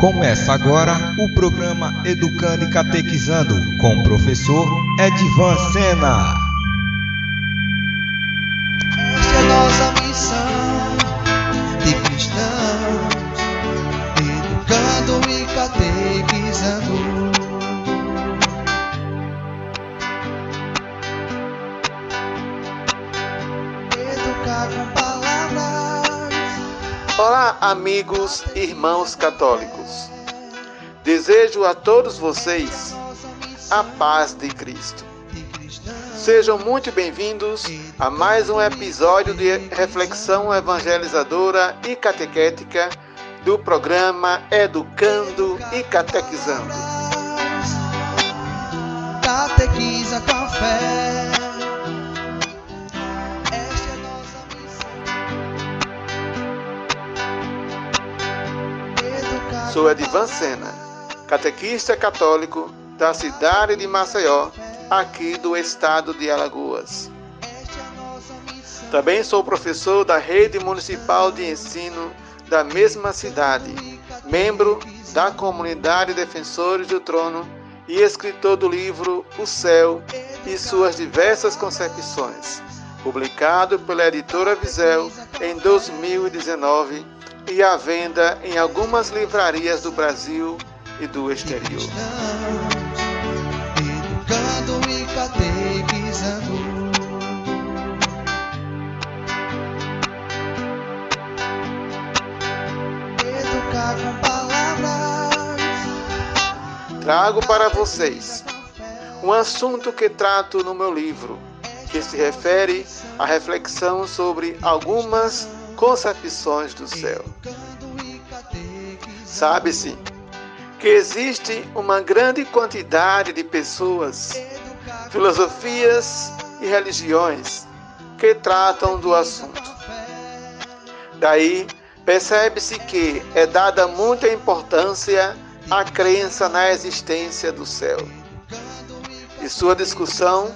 Começa agora o programa Educando e Catequizando com o professor Edvan Sena. Amigos e irmãos católicos. Desejo a todos vocês a paz de Cristo. Sejam muito bem-vindos a mais um episódio de reflexão evangelizadora e catequética do programa Educando e Catequizando. Catequiza com fé. Sou Edivan Sena, catequista católico da cidade de Maceió, aqui do estado de Alagoas. Também sou professor da Rede Municipal de Ensino da mesma cidade, membro da comunidade Defensores do Trono e escritor do livro O Céu e suas diversas concepções, publicado pela editora Visel em 2019 e à venda em algumas livrarias do Brasil e do exterior. Trago para vocês um assunto que trato no meu livro, que se refere à reflexão sobre algumas concepções do céu. Sabe-se que existe uma grande quantidade de pessoas, filosofias e religiões que tratam do assunto. Daí percebe-se que é dada muita importância à crença na existência do céu. E sua discussão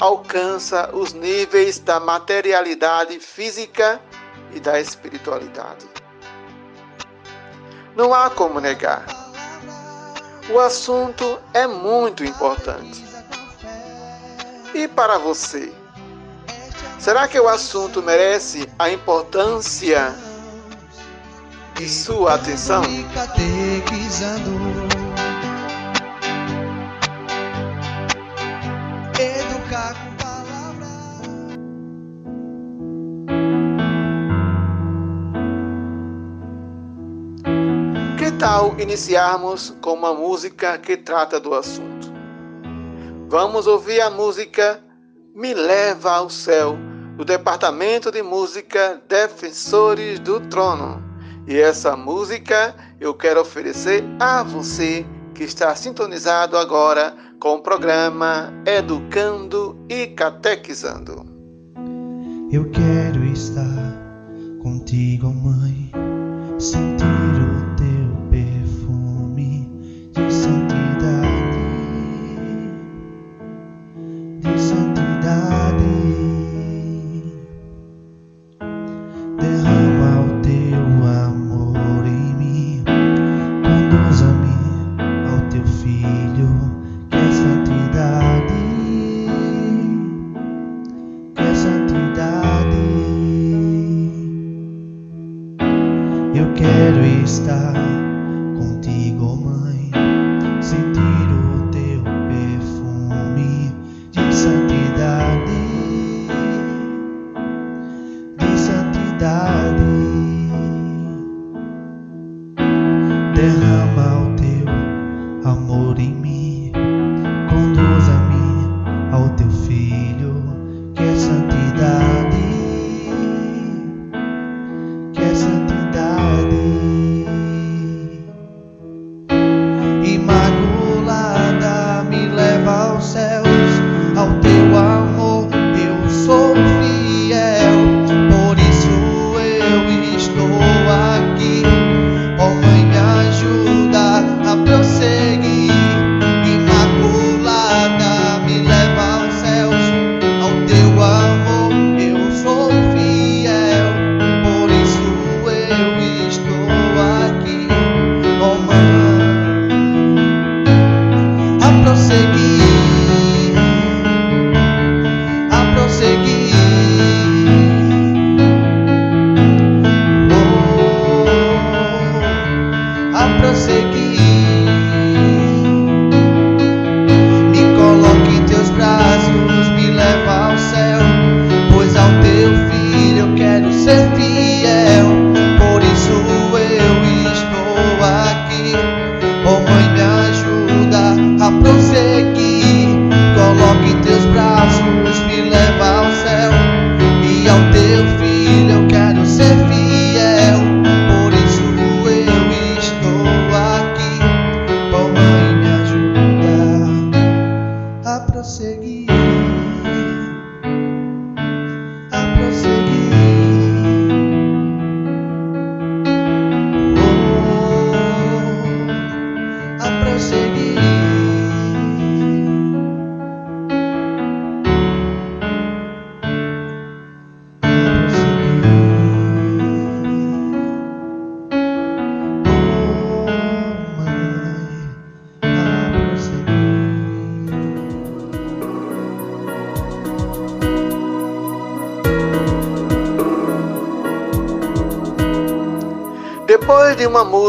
alcança os níveis da materialidade física e da espiritualidade. Não há como negar. O assunto é muito importante. E para você? Será que o assunto merece a importância de sua atenção? Tal iniciarmos com uma música que trata do assunto? Vamos ouvir a música Me Leva ao Céu, do Departamento de Música Defensores do Trono. E essa música eu quero oferecer a você que está sintonizado agora com o programa Educando e Catequizando. Eu quero estar contigo, mãe, sentir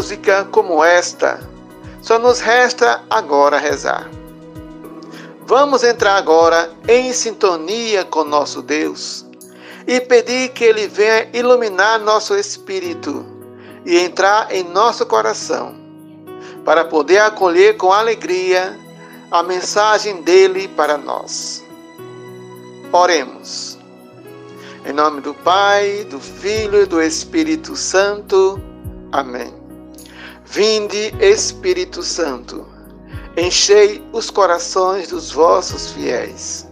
música como esta, só nos resta agora rezar. Vamos entrar agora em sintonia com nosso Deus e pedir que Ele venha iluminar nosso espírito e entrar em nosso coração, para poder acolher com alegria a mensagem dele para nós. Oremos. Em nome do Pai, do Filho e do Espírito Santo. Amém. Vinde, Espírito Santo, enchei os corações dos vossos fiéis.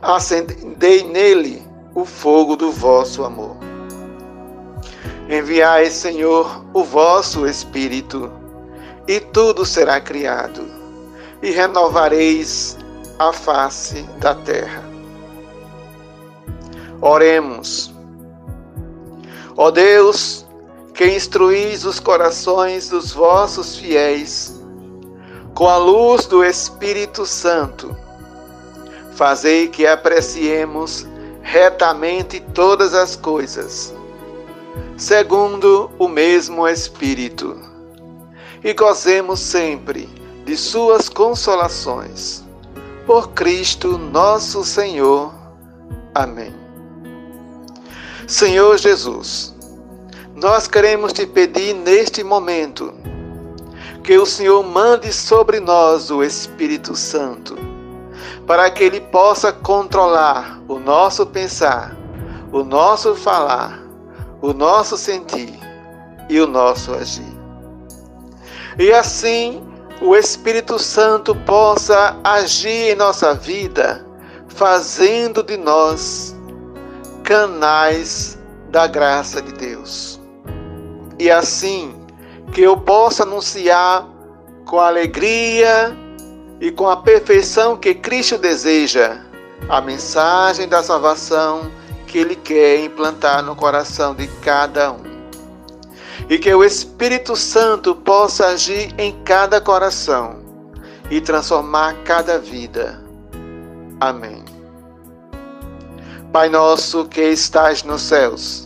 Acendei nele o fogo do vosso amor. Enviai, Senhor, o vosso Espírito, e tudo será criado, e renovareis a face da terra. Oremos. Ó Deus, que instruís os corações dos vossos fiéis com a luz do Espírito Santo, fazei que apreciemos retamente todas as coisas, segundo o mesmo Espírito, e gozemos sempre de Suas consolações. Por Cristo nosso Senhor. Amém. Senhor Jesus, nós queremos te pedir neste momento que o Senhor mande sobre nós o Espírito Santo, para que ele possa controlar o nosso pensar, o nosso falar, o nosso sentir e o nosso agir. E assim o Espírito Santo possa agir em nossa vida, fazendo de nós canais da graça de Deus. E assim que eu possa anunciar com alegria e com a perfeição que Cristo deseja a mensagem da salvação que Ele quer implantar no coração de cada um. E que o Espírito Santo possa agir em cada coração e transformar cada vida. Amém. Pai nosso que estás nos céus,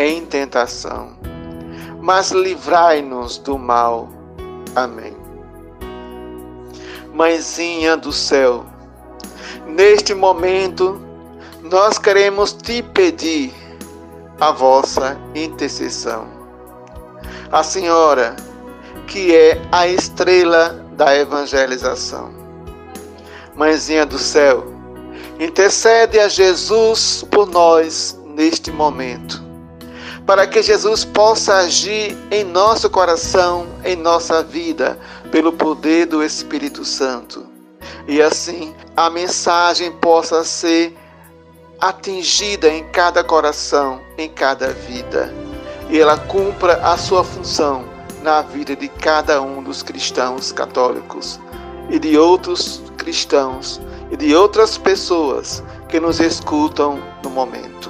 em tentação, mas livrai-nos do mal. Amém. Mãezinha do céu, neste momento nós queremos te pedir a vossa intercessão. A Senhora, que é a estrela da evangelização. Mãezinha do céu, intercede a Jesus por nós neste momento, para que Jesus possa agir em nosso coração, em nossa vida, pelo poder do Espírito Santo. E assim a mensagem possa ser atingida em cada coração, em cada vida, e ela cumpra a sua função na vida de cada um dos cristãos católicos e de outros cristãos e de outras pessoas que nos escutam no momento.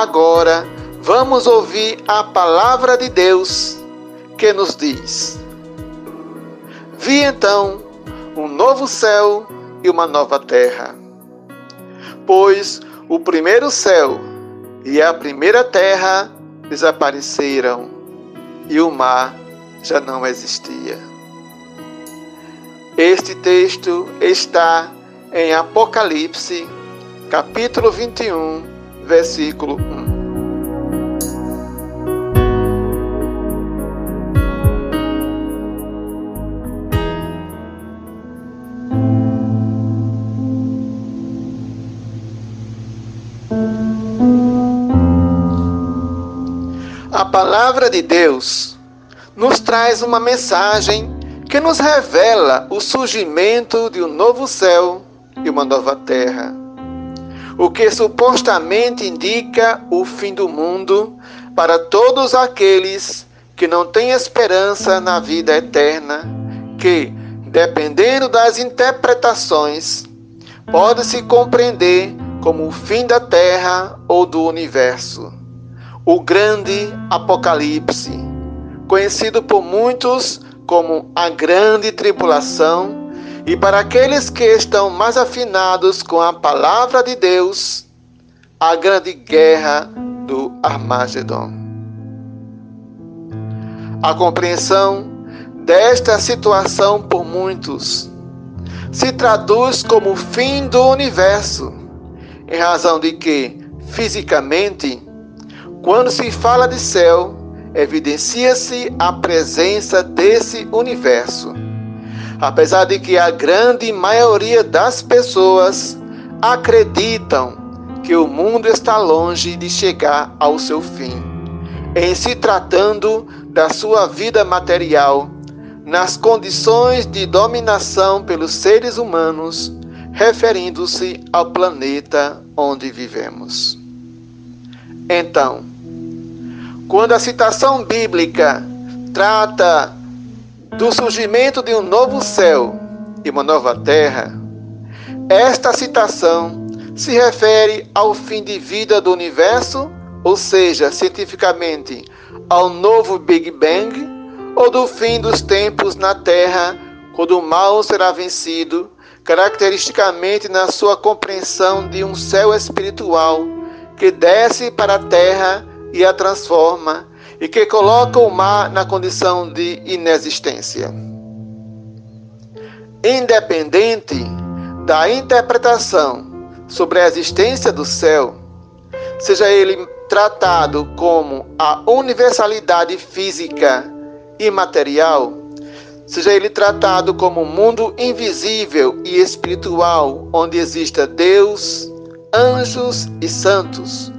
Agora vamos ouvir a palavra de Deus que nos diz: Vi então um novo céu e uma nova terra. Pois o primeiro céu e a primeira terra desapareceram e o mar já não existia. Este texto está em Apocalipse, capítulo 21, versículo 1. A palavra de Deus nos traz uma mensagem que nos revela o surgimento de um novo céu e uma nova terra o que supostamente indica o fim do mundo para todos aqueles que não têm esperança na vida eterna, que, dependendo das interpretações, pode se compreender como o fim da terra ou do universo. O grande Apocalipse, conhecido por muitos como a grande tribulação, e para aqueles que estão mais afinados com a palavra de Deus, a grande guerra do Armagedon. A compreensão desta situação por muitos se traduz como o fim do universo, em razão de que, fisicamente, quando se fala de céu, evidencia-se a presença desse universo apesar de que a grande maioria das pessoas acreditam que o mundo está longe de chegar ao seu fim, em se tratando da sua vida material, nas condições de dominação pelos seres humanos, referindo-se ao planeta onde vivemos. Então, quando a citação bíblica trata do surgimento de um novo céu e uma nova terra, esta citação se refere ao fim de vida do universo, ou seja, cientificamente, ao novo Big Bang, ou do fim dos tempos na Terra, quando o mal será vencido, caracteristicamente na sua compreensão de um céu espiritual que desce para a Terra e a transforma e que coloca o mar na condição de inexistência. Independente da interpretação sobre a existência do céu, seja ele tratado como a universalidade física e material, seja ele tratado como um mundo invisível e espiritual onde exista Deus, anjos e santos.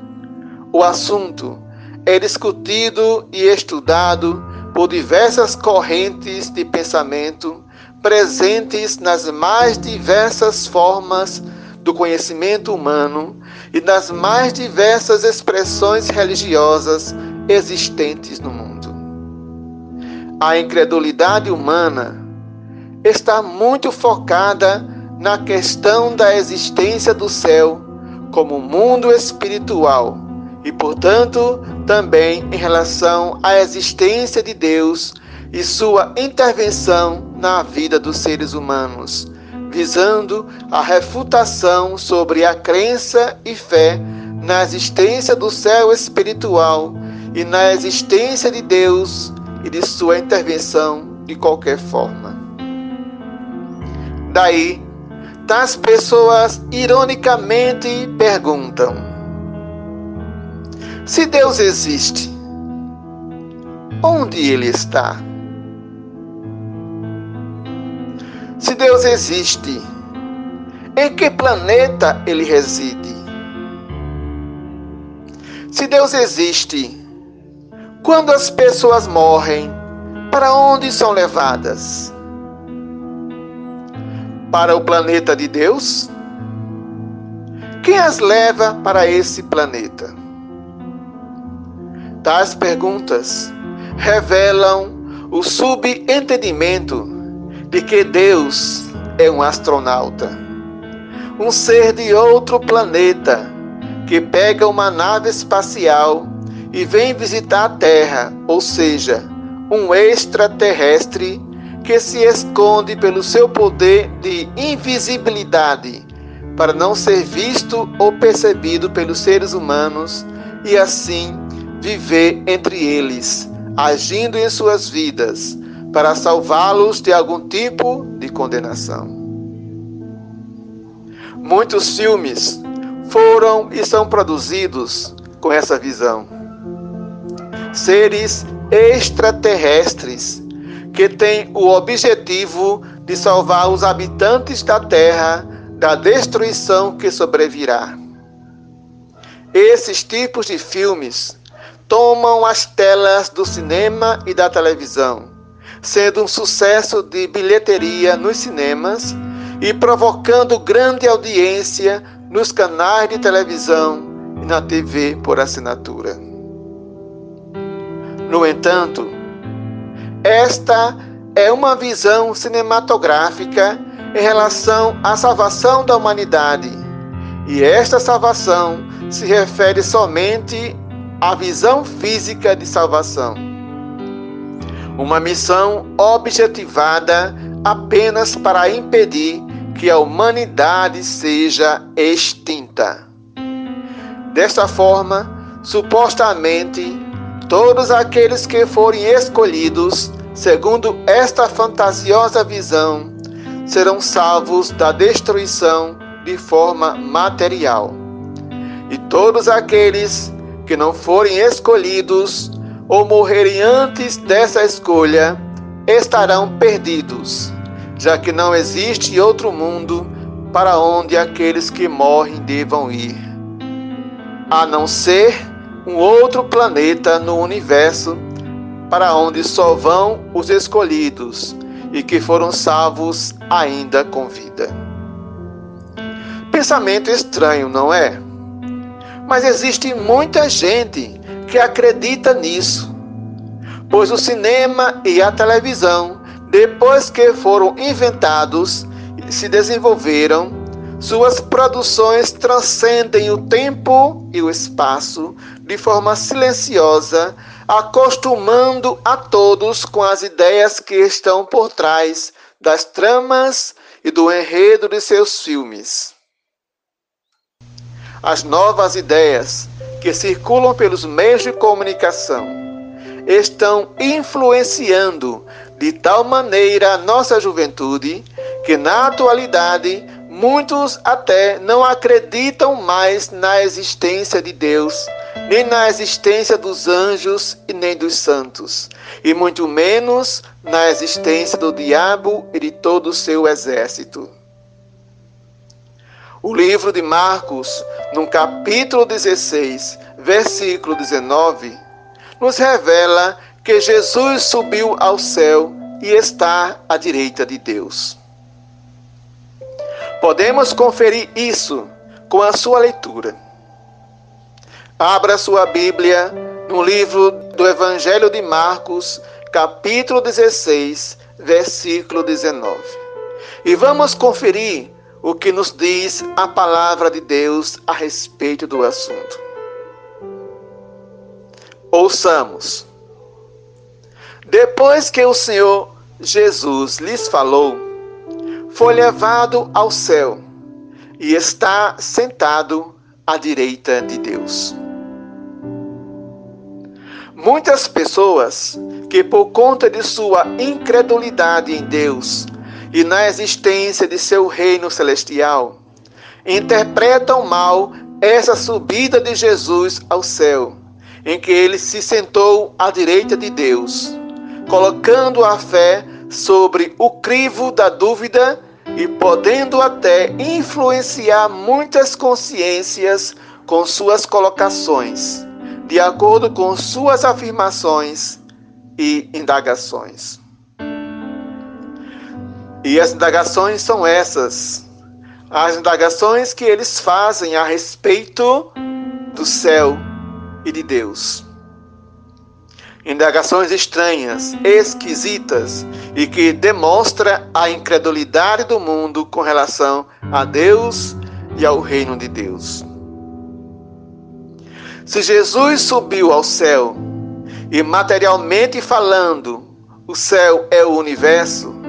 O assunto é discutido e estudado por diversas correntes de pensamento, presentes nas mais diversas formas do conhecimento humano e nas mais diversas expressões religiosas existentes no mundo. A incredulidade humana está muito focada na questão da existência do céu como mundo espiritual e, portanto, também em relação à existência de Deus e sua intervenção na vida dos seres humanos, visando a refutação sobre a crença e fé na existência do céu espiritual e na existência de Deus e de sua intervenção de qualquer forma. Daí, tais pessoas ironicamente perguntam: se Deus existe, onde ele está? Se Deus existe, em que planeta ele reside? Se Deus existe, quando as pessoas morrem, para onde são levadas? Para o planeta de Deus? Quem as leva para esse planeta? Tais perguntas revelam o subentendimento de que Deus é um astronauta, um ser de outro planeta que pega uma nave espacial e vem visitar a Terra, ou seja, um extraterrestre que se esconde pelo seu poder de invisibilidade para não ser visto ou percebido pelos seres humanos e assim viver entre eles, agindo em suas vidas para salvá-los de algum tipo de condenação. Muitos filmes foram e são produzidos com essa visão seres extraterrestres que têm o objetivo de salvar os habitantes da Terra da destruição que sobrevirá. Esses tipos de filmes tomam as telas do cinema e da televisão, sendo um sucesso de bilheteria nos cinemas e provocando grande audiência nos canais de televisão e na TV por assinatura. No entanto, esta é uma visão cinematográfica em relação à salvação da humanidade. E esta salvação se refere somente à visão física de salvação. Uma missão objetivada apenas para impedir que a humanidade seja extinta. Desta forma, supostamente, todos aqueles que forem escolhidos, segundo esta fantasiosa visão, serão salvos da destruição de forma material. E todos aqueles que não forem escolhidos ou morrerem antes dessa escolha estarão perdidos, já que não existe outro mundo para onde aqueles que morrem devam ir, a não ser um outro planeta no universo para onde só vão os escolhidos e que foram salvos ainda com vida. Pensamento estranho, não é? Mas existe muita gente que acredita nisso, pois o cinema e a televisão, depois que foram inventados e se desenvolveram, suas produções transcendem o tempo e o espaço de forma silenciosa, acostumando a todos com as ideias que estão por trás das tramas e do enredo de seus filmes. As novas ideias que circulam pelos meios de comunicação estão influenciando de tal maneira a nossa juventude que, na atualidade, Muitos até não acreditam mais na existência de Deus, nem na existência dos anjos e nem dos santos, e muito menos na existência do diabo e de todo o seu exército. O livro de Marcos, no capítulo 16, versículo 19, nos revela que Jesus subiu ao céu e está à direita de Deus. Podemos conferir isso com a sua leitura. Abra sua Bíblia no livro do Evangelho de Marcos, capítulo 16, versículo 19. E vamos conferir o que nos diz a palavra de Deus a respeito do assunto. Ouçamos. Depois que o Senhor Jesus lhes falou, foi levado ao céu e está sentado à direita de Deus. Muitas pessoas que, por conta de sua incredulidade em Deus e na existência de seu reino celestial, interpretam mal essa subida de Jesus ao céu, em que ele se sentou à direita de Deus, colocando a fé sobre o crivo da dúvida e podendo até influenciar muitas consciências com suas colocações de acordo com suas afirmações e indagações. E as indagações são essas: as indagações que eles fazem a respeito do céu e de Deus. Indagações estranhas, esquisitas e que demonstra a incredulidade do mundo com relação a Deus e ao reino de Deus. Se Jesus subiu ao céu, e materialmente falando, o céu é o universo,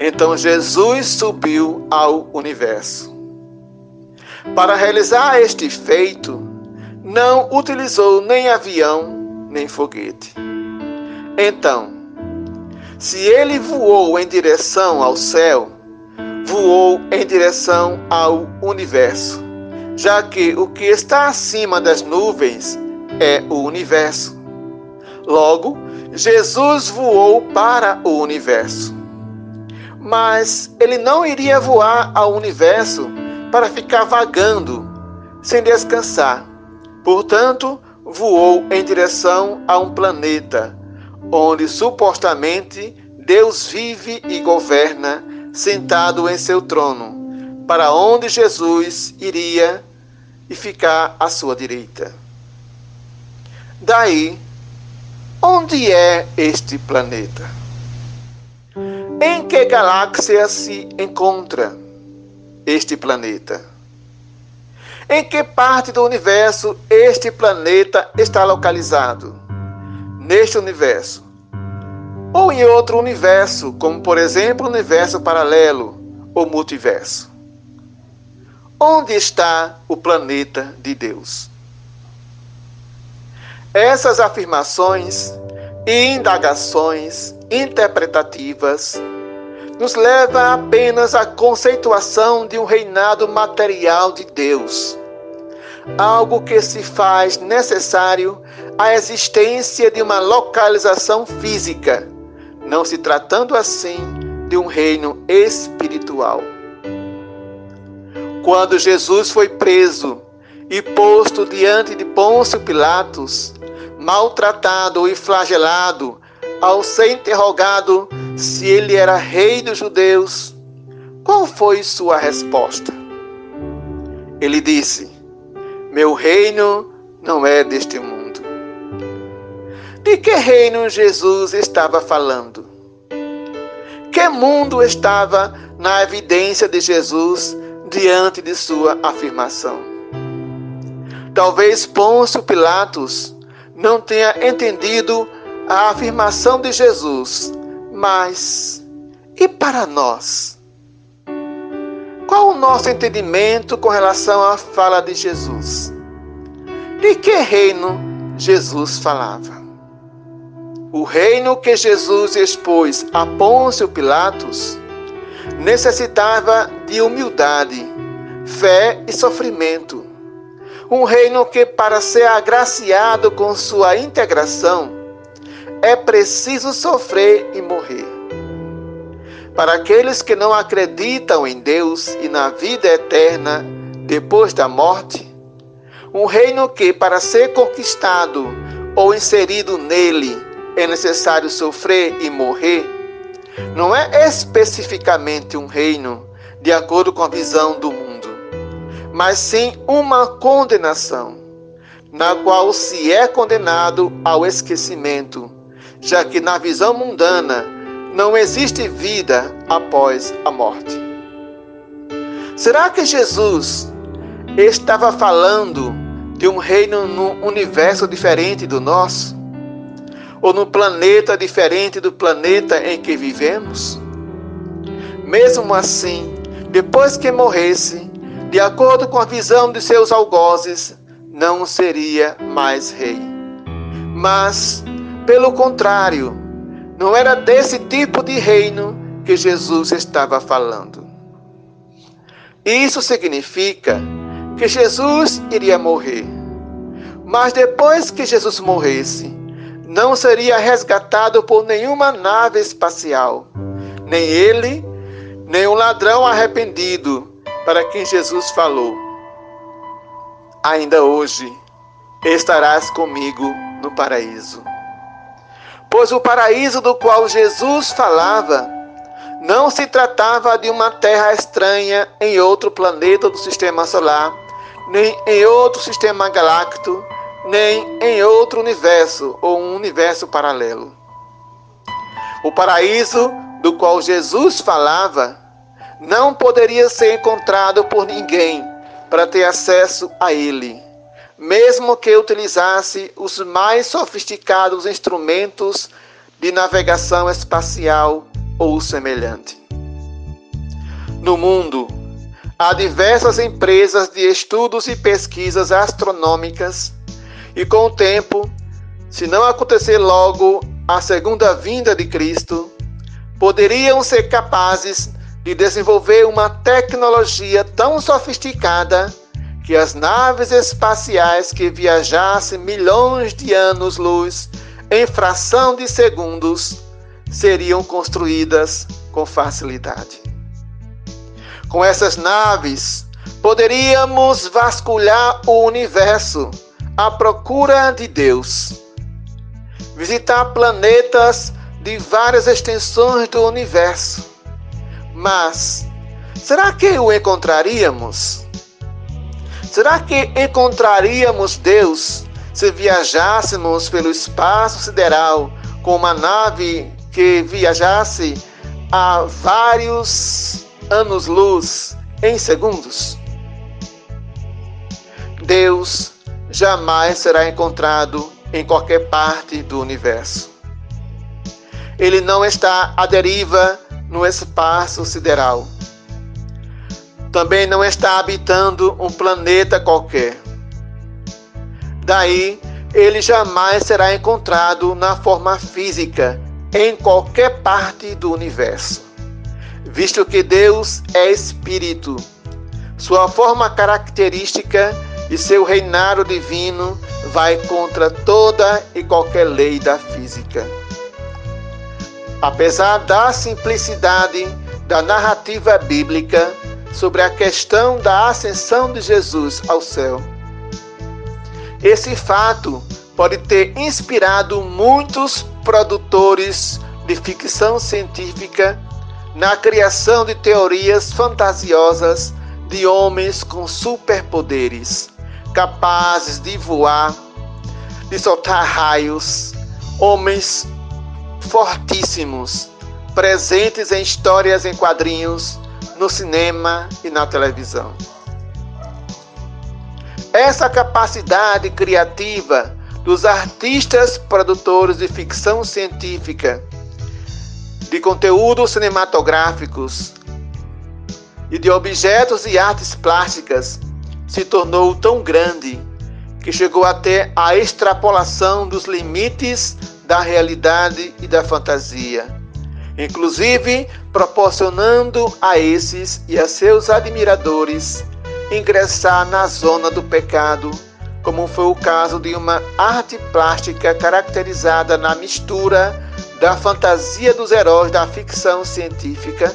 então Jesus subiu ao universo. Para realizar este feito, não utilizou nem avião, nem foguete. Então, se ele voou em direção ao céu, voou em direção ao universo já que o que está acima das nuvens é o universo. Logo, Jesus voou para o universo. Mas ele não iria voar ao universo para ficar vagando, sem descansar. Portanto, voou em direção a um planeta, onde supostamente Deus vive e governa, sentado em seu trono, para onde Jesus iria e ficar à sua direita. Daí, onde é este planeta? Em que galáxia se encontra este planeta? Em que parte do universo este planeta está localizado? Neste universo. Ou em outro universo, como por exemplo o universo paralelo ou multiverso. Onde está o planeta de Deus? Essas afirmações e indagações interpretativas nos levam apenas à conceituação de um reinado material de Deus, algo que se faz necessário à existência de uma localização física, não se tratando assim de um reino espiritual. Quando Jesus foi preso e posto diante de Pôncio Pilatos, maltratado e flagelado, ao ser interrogado se ele era rei dos judeus, qual foi sua resposta? Ele disse: Meu reino não é deste mundo. De que reino Jesus estava falando? Que mundo estava na evidência de Jesus diante de sua afirmação. Talvez Pôncio Pilatos não tenha entendido a afirmação de Jesus, mas e para nós? Qual o nosso entendimento com relação à fala de Jesus? De que reino Jesus falava? O reino que Jesus expôs a Pôncio Pilatos necessitava de humildade, fé e sofrimento. Um reino que, para ser agraciado com sua integração, é preciso sofrer e morrer. Para aqueles que não acreditam em Deus e na vida eterna depois da morte, um reino que, para ser conquistado ou inserido nele, é necessário sofrer e morrer não é especificamente um reino de acordo com a visão do mundo, mas sim uma condenação, na qual se é condenado ao esquecimento, já que na visão mundana não existe vida após a morte. Será que Jesus estava falando de um reino num universo diferente do nosso? Ou num planeta diferente do planeta em que vivemos? Mesmo assim, depois que morresse, de acordo com a visão de seus algozes, não seria mais rei. Mas, pelo contrário, não era desse tipo de reino que Jesus estava falando. Isso significa que Jesus iria morrer. Mas depois que Jesus morresse, não seria resgatado por nenhuma nave espacial, nem ele, nem o ladrão arrependido para quem Jesus falou. Ainda hoje estarás comigo no paraíso. Pois o paraíso do qual Jesus falava não se tratava de uma terra estranha em outro planeta do sistema solar, nem em outro sistema galáctico, nem em outro universo ou um universo paralelo. O paraíso do qual Jesus falava não poderia ser encontrado por ninguém para ter acesso a ele, mesmo que utilizasse os mais sofisticados instrumentos de navegação espacial ou semelhante. No mundo, há diversas empresas de estudos e pesquisas astronômicas, e com o tempo, se não acontecer logo a segunda vinda de Cristo, poderiam ser capazes de desenvolver uma tecnologia tão sofisticada que as naves espaciais que viajassem milhões de anos-luz em fração de segundos seriam construídas com facilidade. Com essas naves, poderíamos vasculhar o universo à procura de Deus, visitar planetas de várias extensões do universo. Mas será que o encontraríamos? Será que encontraríamos Deus se viajássemos pelo espaço sideral com uma nave que viajasse a vários anos-luz em segundos? Deus jamais será encontrado em qualquer parte do universo. Ele não está à deriva no espaço sideral. Também não está habitando um planeta qualquer. Daí, ele jamais será encontrado na forma física em qualquer parte do universo. Visto que Deus é espírito, sua forma característica e seu reinado divino vai contra toda e qualquer lei da física. Apesar da simplicidade da narrativa bíblica sobre a questão da ascensão de Jesus ao céu, esse fato pode ter inspirado muitos produtores de ficção científica na criação de teorias fantasiosas de homens com superpoderes, capazes de voar, de soltar raios, homens fortíssimos, presentes em histórias em quadrinhos, no cinema e na televisão. Essa capacidade criativa dos artistas produtores de ficção científica, de conteúdos cinematográficos e de objetos e artes plásticas se tornou tão grande que chegou até a extrapolação dos limites da realidade e da fantasia, inclusive proporcionando a esses e a seus admiradores ingressar na zona do pecado, como foi o caso de uma arte plástica caracterizada na mistura da fantasia dos heróis da ficção científica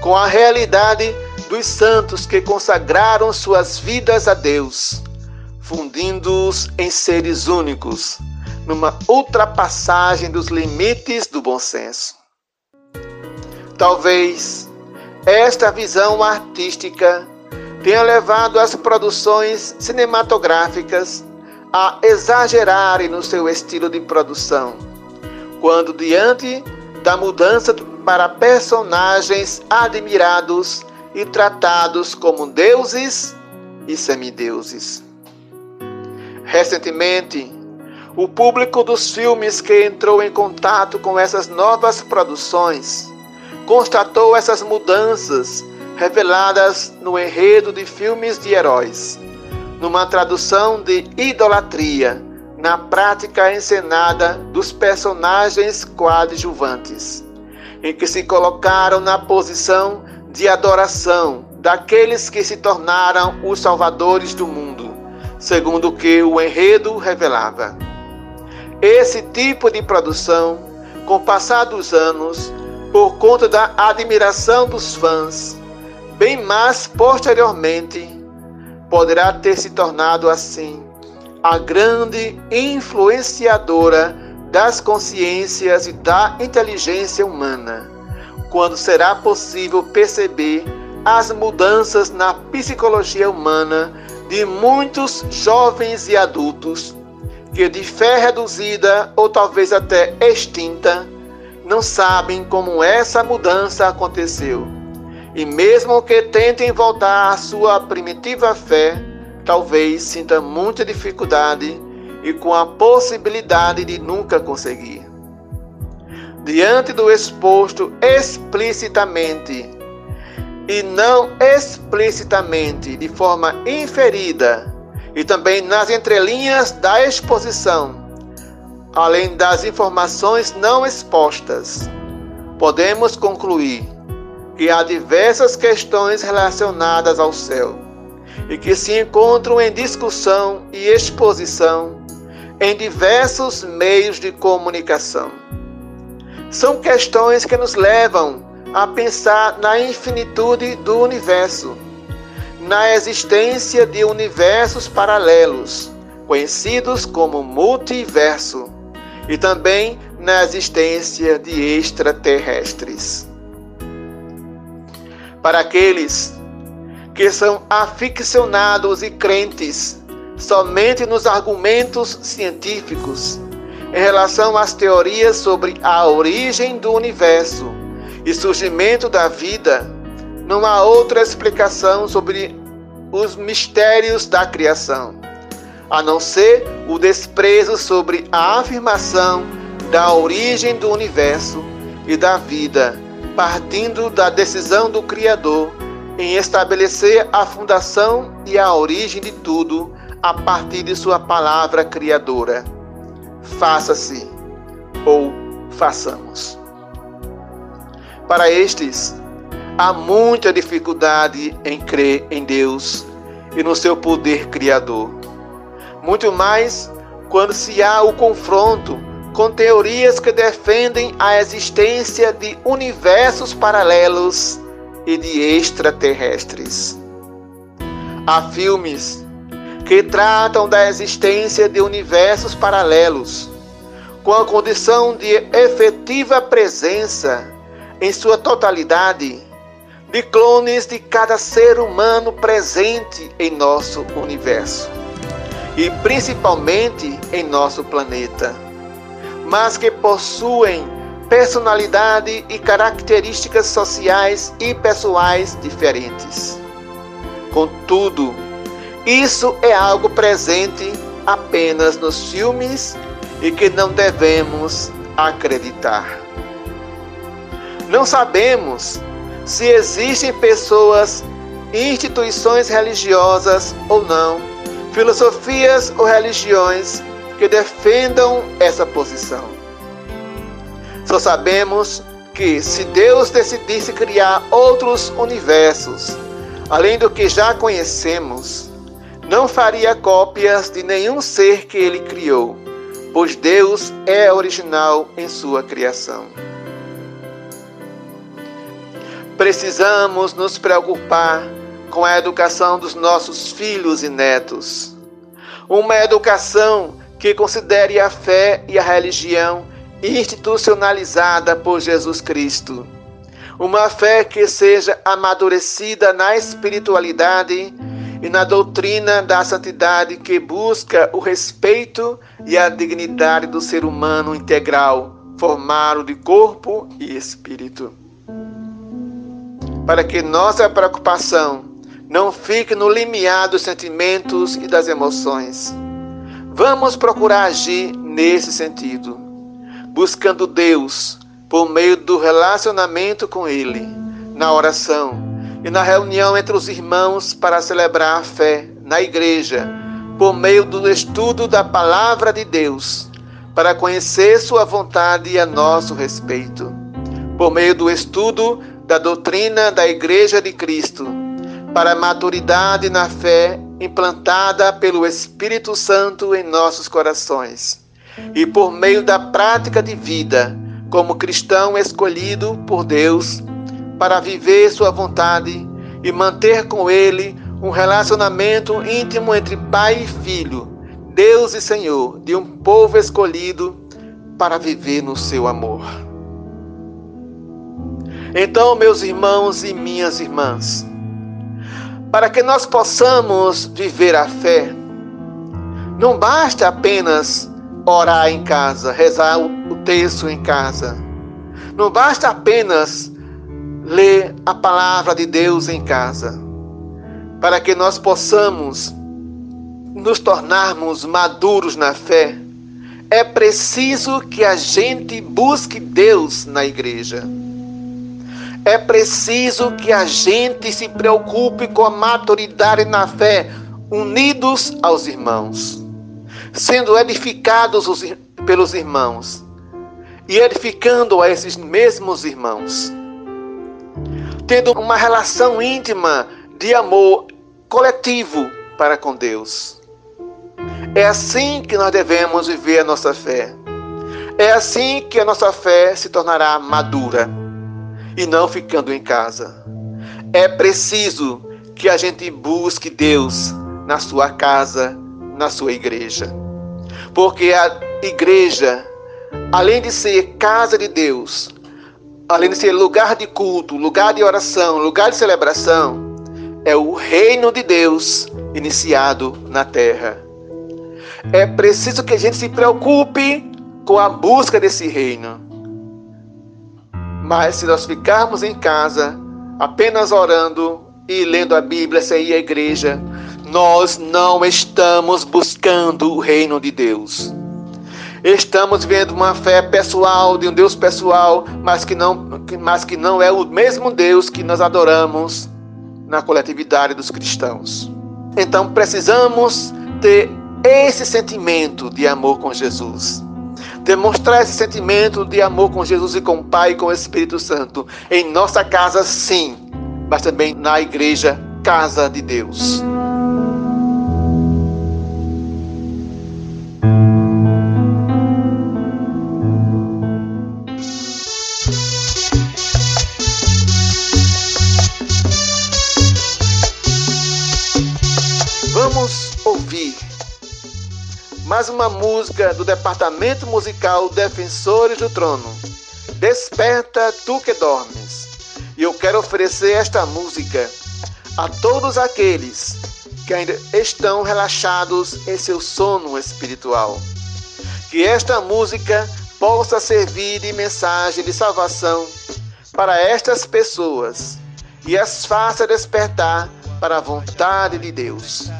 com a realidade dos santos que consagraram suas vidas a Deus, fundindo-os em seres únicos numa ultrapassagem dos limites do bom senso. Talvez esta visão artística tenha levado as produções cinematográficas a exagerarem no seu estilo de produção, quando diante da mudança para personagens admirados e tratados como deuses e semideuses. Recentemente, o público dos filmes que entrou em contato com essas novas produções constatou essas mudanças reveladas no enredo de filmes de heróis, numa tradução de idolatria na prática encenada dos personagens coadjuvantes, em que se colocaram na posição de adoração daqueles que se tornaram os salvadores do mundo, segundo o que o enredo revelava. Esse tipo de produção, com o passar dos anos, por conta da admiração dos fãs, bem mais posteriormente, poderá ter se tornado assim a grande influenciadora das consciências e da inteligência humana, quando será possível perceber as mudanças na psicologia humana de muitos jovens e adultos que, de fé reduzida ou talvez até extinta, não sabem como essa mudança aconteceu. E mesmo que tentem voltar à sua primitiva fé, talvez sinta muita dificuldade e com a possibilidade de nunca conseguir. Diante do exposto explicitamente e não explicitamente, de forma inferida, e também nas entrelinhas da exposição, além das informações não expostas, podemos concluir que há diversas questões relacionadas ao céu e que se encontram em discussão e exposição em diversos meios de comunicação. São questões que nos levam a pensar na infinitude do universo, na existência de universos paralelos, conhecidos como multiverso, e também na existência de extraterrestres. Para aqueles que são aficionados e crentes somente nos argumentos científicos em relação às teorias sobre a origem do universo e surgimento da vida, não há outra explicação sobre os mistérios da criação, a não ser o desprezo sobre a afirmação da origem do universo e da vida, partindo da decisão do Criador em estabelecer a fundação e a origem de tudo a partir de sua palavra criadora. Faça-se ou façamos. Para estes, há muita dificuldade em crer em Deus e no seu poder criador. Muito mais quando se há o confronto com teorias que defendem a existência de universos paralelos e de extraterrestres. Há filmes que tratam da existência de universos paralelos, com a condição de efetiva presença em sua totalidade de clones de cada ser humano presente em nosso universo e principalmente em nosso planeta, mas que possuem personalidade e características sociais e pessoais diferentes. Contudo, isso é algo presente apenas nos filmes e que não devemos acreditar. Não sabemos se existem pessoas, instituições religiosas ou não, filosofias ou religiões que defendam essa posição. Só sabemos que se Deus decidisse criar outros universos, além do que já conhecemos, não faria cópias de nenhum ser que ele criou, pois Deus é original em sua criação. Precisamos nos preocupar com a educação dos nossos filhos e netos. Uma educação que considere a fé e a religião institucionalizada por Jesus Cristo. Uma fé que seja amadurecida na espiritualidade e na doutrina da santidade que busca o respeito e a dignidade do ser humano integral, formado de corpo e espírito. Para que nossa preocupação não fique no limiar dos sentimentos e das emoções. Vamos procurar agir nesse sentido, buscando Deus por meio do relacionamento com Ele, na oração e na reunião entre os irmãos para celebrar a fé na igreja, por meio do estudo da palavra de Deus, para conhecer Sua vontade a nosso respeito, por meio do estudo da doutrina da Igreja de Cristo para a maturidade na fé implantada pelo Espírito Santo em nossos corações e por meio da prática de vida como cristão escolhido por Deus para viver sua vontade e manter com ele um relacionamento íntimo entre pai e filho, Deus e Senhor, de um povo escolhido para viver no seu amor. Então, meus irmãos e minhas irmãs, para que nós possamos viver a fé, não basta apenas orar em casa, rezar o texto em casa. Não basta apenas ler a palavra de Deus em casa. Para que nós possamos nos tornarmos maduros na fé, é preciso que a gente busque Deus na igreja. É preciso que a gente se preocupe com a maturidade na fé, unidos aos irmãos, sendo edificados os, pelos irmãos e edificando a esses mesmos irmãos, tendo uma relação íntima de amor coletivo para com Deus. É assim que nós devemos viver a nossa fé. É assim que a nossa fé se tornará madura e não ficando em casa. É preciso que a gente busque Deus na sua casa, na sua igreja. Porque a igreja, além de ser casa de Deus, além de ser lugar de culto, lugar de oração, lugar de celebração, é o reino de Deus iniciado na terra. É preciso que a gente se preocupe com a busca desse reino. Mas se nós ficarmos em casa apenas orando e lendo a Bíblia sem ir à igreja, nós não estamos buscando o reino de Deus. Estamos vendo uma fé pessoal, de um Deus pessoal, mas que não, mas que não é o mesmo Deus que nós adoramos na coletividade dos cristãos. Então precisamos ter esse sentimento de amor com Jesus. Demonstrar esse sentimento de amor com Jesus e com o Pai e com o Espírito Santo em nossa casa, sim, mas também na igreja, casa de Deus. Uma música do Departamento Musical Defensores do Trono. Desperta tu que dormes. E eu quero oferecer esta música a todos aqueles que ainda estão relaxados em seu sono espiritual. Que esta música possa servir de mensagem de salvação para estas pessoas e as faça despertar para a vontade de Deus.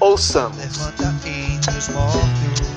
Ouçamos. Levanta entre os mortos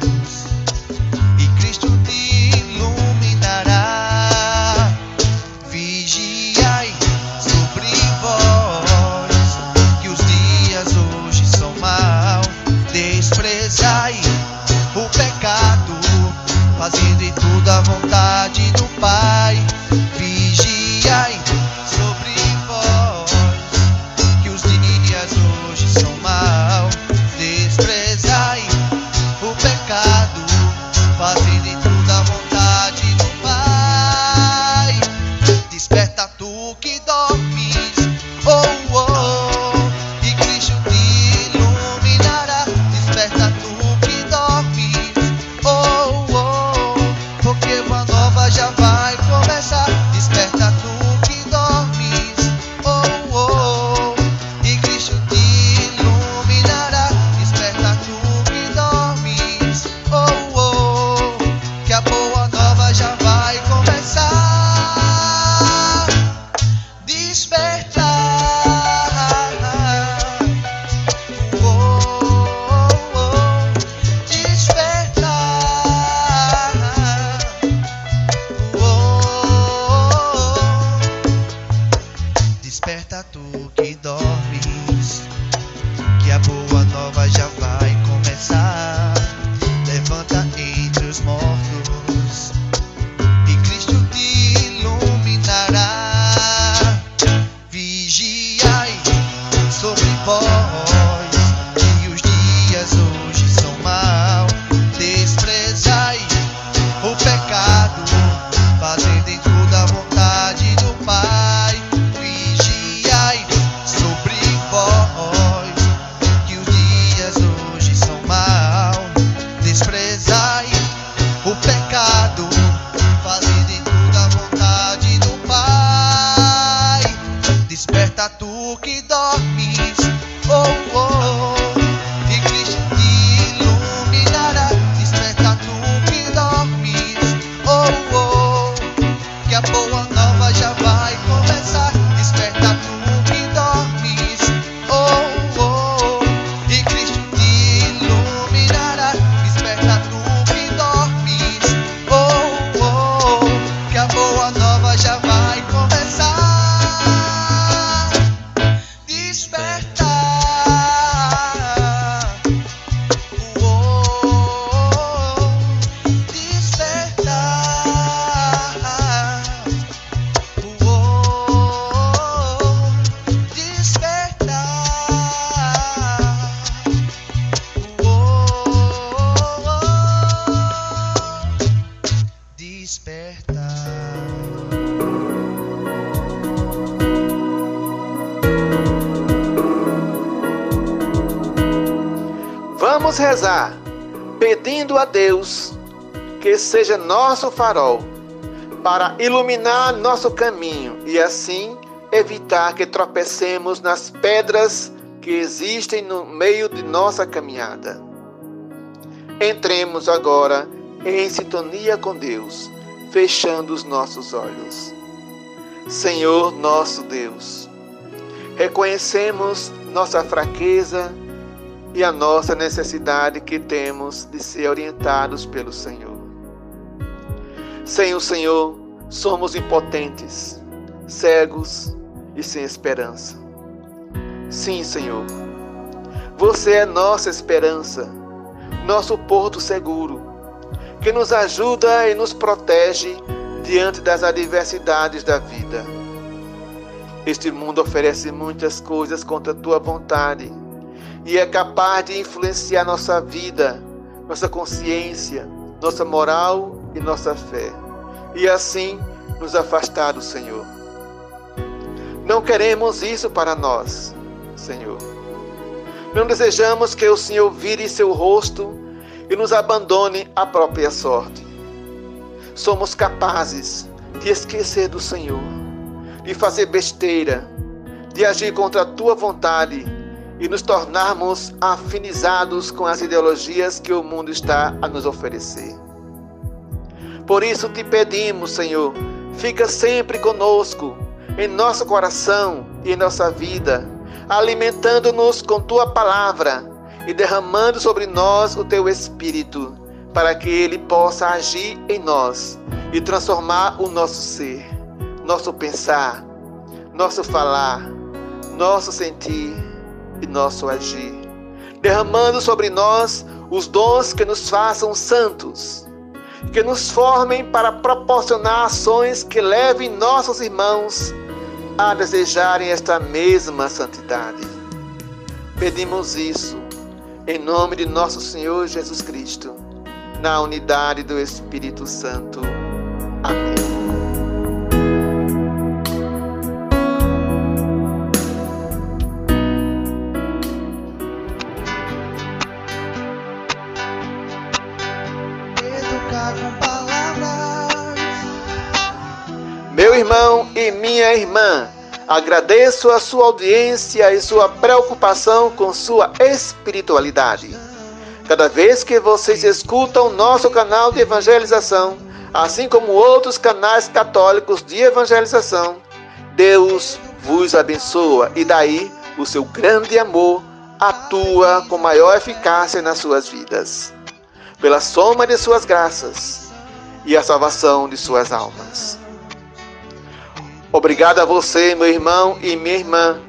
Vamos rezar, pedindo a Deus que seja nosso farol para iluminar nosso caminho e assim evitar que tropecemos nas pedras que existem no meio de nossa caminhada. Entremos agora em sintonia com Deus, fechando os nossos olhos. Senhor nosso Deus, reconhecemos nossa fraqueza e a nossa necessidade que temos de ser orientados pelo Senhor. Sem o Senhor, somos impotentes, cegos e sem esperança. Sim, Senhor, você é nossa esperança, nosso porto seguro, que nos ajuda e nos protege diante das adversidades da vida. Este mundo oferece muitas coisas contra a tua vontade e é capaz de influenciar nossa vida, nossa consciência, nossa moral e nossa fé, e assim nos afastar do Senhor. Não queremos isso para nós, Senhor. Não desejamos que o Senhor vire seu rosto e nos abandone à própria sorte. Somos capazes de esquecer do Senhor, de fazer besteira, de agir contra a tua vontade e nos tornarmos afinizados com as ideologias que o mundo está a nos oferecer. Por isso te pedimos, Senhor, fica sempre conosco, em nosso coração e em nossa vida, alimentando-nos com tua palavra e derramando sobre nós o teu espírito, para que ele possa agir em nós e transformar o nosso ser, nosso pensar, nosso falar, nosso sentir e nosso agir, derramando sobre nós os dons que nos façam santos, que nos formem para proporcionar ações que levem nossos irmãos a desejarem esta mesma santidade. Pedimos isso em nome de nosso Senhor Jesus Cristo, na unidade do Espírito Santo. Amém. E minha irmã, agradeço a sua audiência e sua preocupação com sua espiritualidade. Cada vez que vocês escutam nosso canal de evangelização, assim como outros canais católicos de evangelização, Deus vos abençoa e daí o seu grande amor atua com maior eficácia nas suas vidas, pela soma de suas graças e a salvação de suas almas. Obrigado a você, meu irmão e minha irmã.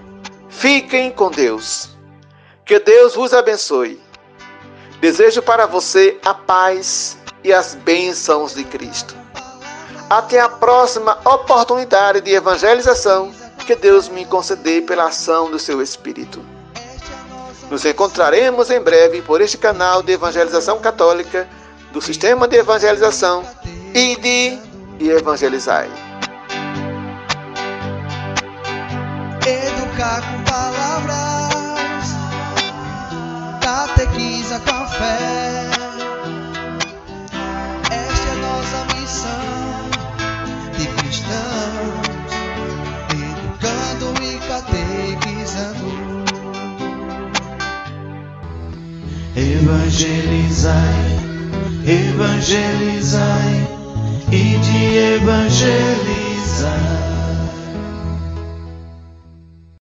Fiquem com Deus. Que Deus vos abençoe. Desejo para você a paz e as bênçãos de Cristo. Até a próxima oportunidade de evangelização que Deus me conceder pela ação do seu Espírito. Nos encontraremos em breve por este canal de evangelização católica do Sistema de Evangelização Ide e Evangelizai. Fé. Esta é nossa missão de cristãos, educando e catequizando. Evangelizai, evangelizai e de evangelizar.